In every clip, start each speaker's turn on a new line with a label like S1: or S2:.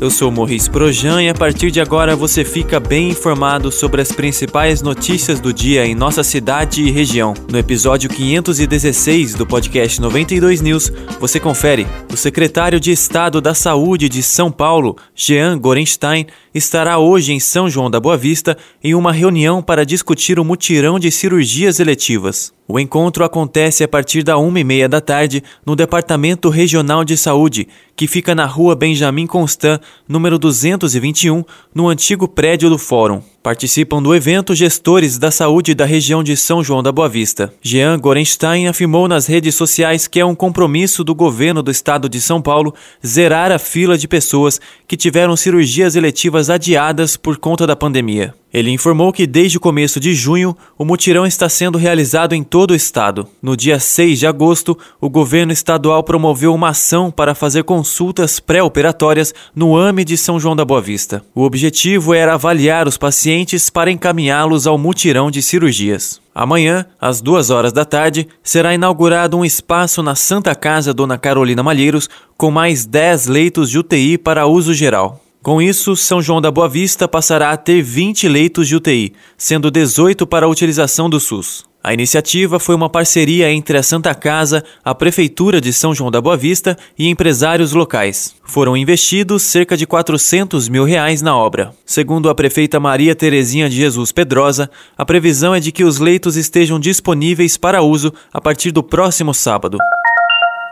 S1: eu sou Morris Projan e a partir de agora você fica bem informado sobre as principais notícias do dia em nossa cidade e região. No episódio 516 do podcast 92 News, você confere. O secretário de Estado da Saúde de São Paulo, Jean Gorenstein, estará hoje em São João da Boa Vista em uma reunião para discutir o mutirão de cirurgias eletivas. O encontro acontece a partir da uma e meia da tarde no Departamento Regional de Saúde, que fica na rua Benjamin Constant, número 221, no antigo prédio do Fórum. Participam do evento gestores da saúde da região de São João da Boa Vista. Jean Gorenstein afirmou nas redes sociais que é um compromisso do governo do estado de São Paulo zerar a fila de pessoas que tiveram cirurgias eletivas adiadas por conta da pandemia. Ele informou que desde o começo de junho, o mutirão está sendo realizado em todo o estado. No dia 6 de agosto, o governo estadual promoveu uma ação para fazer consultas pré-operatórias no AME de São João da Boa Vista. O objetivo era avaliar os pacientes para encaminhá-los ao mutirão de cirurgias. Amanhã, às duas horas da tarde, será inaugurado um espaço na Santa Casa Dona Carolina Malheiros com mais 10 leitos de UTI para uso geral. Com isso, São João da Boa Vista passará a ter 20 leitos de UTI, sendo 18 para a utilização do SUS. A iniciativa foi uma parceria entre a Santa Casa, a Prefeitura de São João da Boa Vista e empresários locais. Foram investidos cerca de 400 mil reais na obra. Segundo a prefeita Maria Terezinha de Jesus Pedrosa, a previsão é de que os leitos estejam disponíveis para uso a partir do próximo sábado.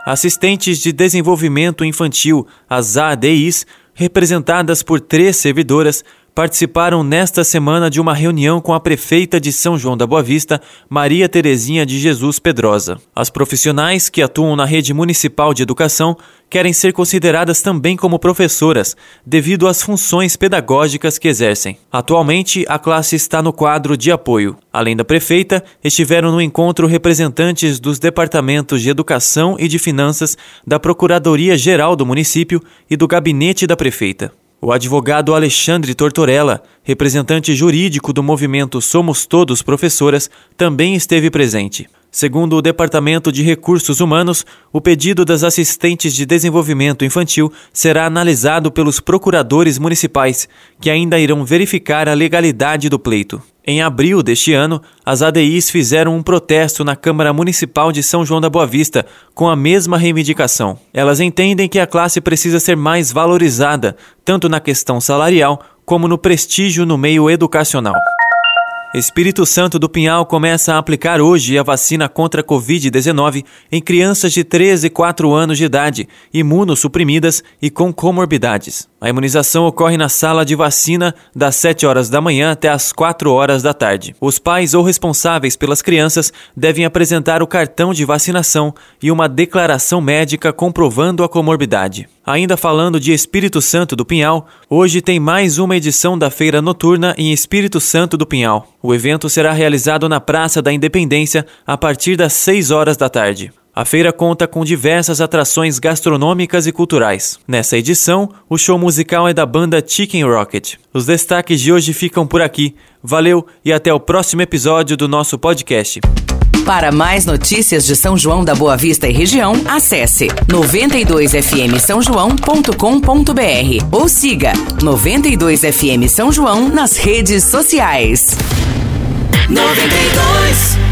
S1: Assistentes de Desenvolvimento Infantil, as ADIs, representadas por três servidoras, participaram nesta semana de uma reunião com a prefeita de São João da Boa Vista, Maria Terezinha de Jesus Pedrosa. As profissionais que atuam na rede municipal de educação querem ser consideradas também como professoras, devido às funções pedagógicas que exercem. Atualmente, a classe está no quadro de apoio. Além da prefeita, estiveram no encontro representantes dos departamentos de Educação e de Finanças, da Procuradoria-Geral do município e do gabinete da prefeita. O advogado Alexandre Tortorella, representante jurídico do movimento Somos Todos Professoras, também esteve presente. Segundo o Departamento de Recursos Humanos, o pedido das assistentes de desenvolvimento infantil será analisado pelos procuradores municipais, que ainda irão verificar a legalidade do pleito. Em abril deste ano, as ADIs fizeram um protesto na Câmara Municipal de São João da Boa Vista com a mesma reivindicação. Elas entendem que a classe precisa ser mais valorizada, tanto na questão salarial como no prestígio no meio educacional. Espírito Santo do Pinhal começa a aplicar hoje a vacina contra a Covid-19 em crianças de 13 e 4 anos de idade, imunossuprimidas e com comorbidades. A imunização ocorre na sala de vacina das 7 horas da manhã até as 4 horas da tarde. Os pais ou responsáveis pelas crianças devem apresentar o cartão de vacinação e uma declaração médica comprovando a comorbidade. Ainda falando de Espírito Santo do Pinhal, hoje tem mais uma edição da Feira Noturna em Espírito Santo do Pinhal. O evento será realizado na Praça da Independência a partir das 6 horas da tarde. A feira conta com diversas atrações gastronômicas e culturais. Nessa edição, o show musical é da banda Chicken Rocket. Os destaques de hoje ficam por aqui. Valeu e até o próximo episódio do nosso podcast.
S2: Para mais notícias de São João da Boa Vista e região, acesse 92fm São João.com.br ou siga 92fm São João nas redes sociais. 92